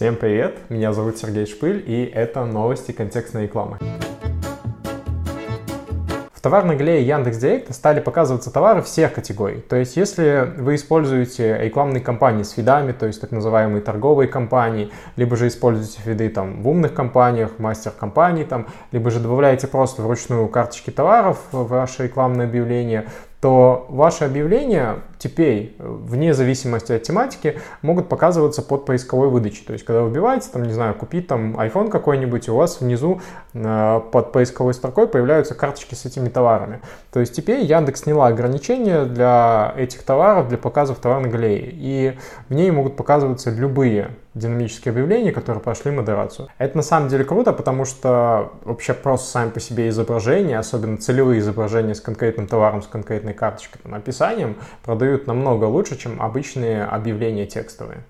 Всем привет, меня зовут Сергей Шпыль, и это новости контекстной рекламы. В товарной галерее Яндекс.Директа стали показываться товары всех категорий. То есть, если вы используете рекламные кампании с фидами, то есть так называемые торговые компании, либо же используете фиды там в умных компаниях, мастер-компаний там, либо же добавляете просто вручную карточки товаров в ваше рекламное объявление, то ваши объявления теперь, вне зависимости от тематики, могут показываться под поисковой выдачей. То есть, когда вы вбиваете, там, не знаю, купить там iPhone какой-нибудь, у вас внизу э, под поисковой строкой появляются карточки с этими товарами. То есть, теперь Яндекс сняла ограничения для этих товаров, для показов товарной галерее. И в ней могут показываться любые динамические объявления, которые прошли модерацию. Это на самом деле круто, потому что вообще просто сами по себе изображения, особенно целевые изображения с конкретным товаром, с конкретной карточкой, там, описанием, продают намного лучше, чем обычные объявления текстовые.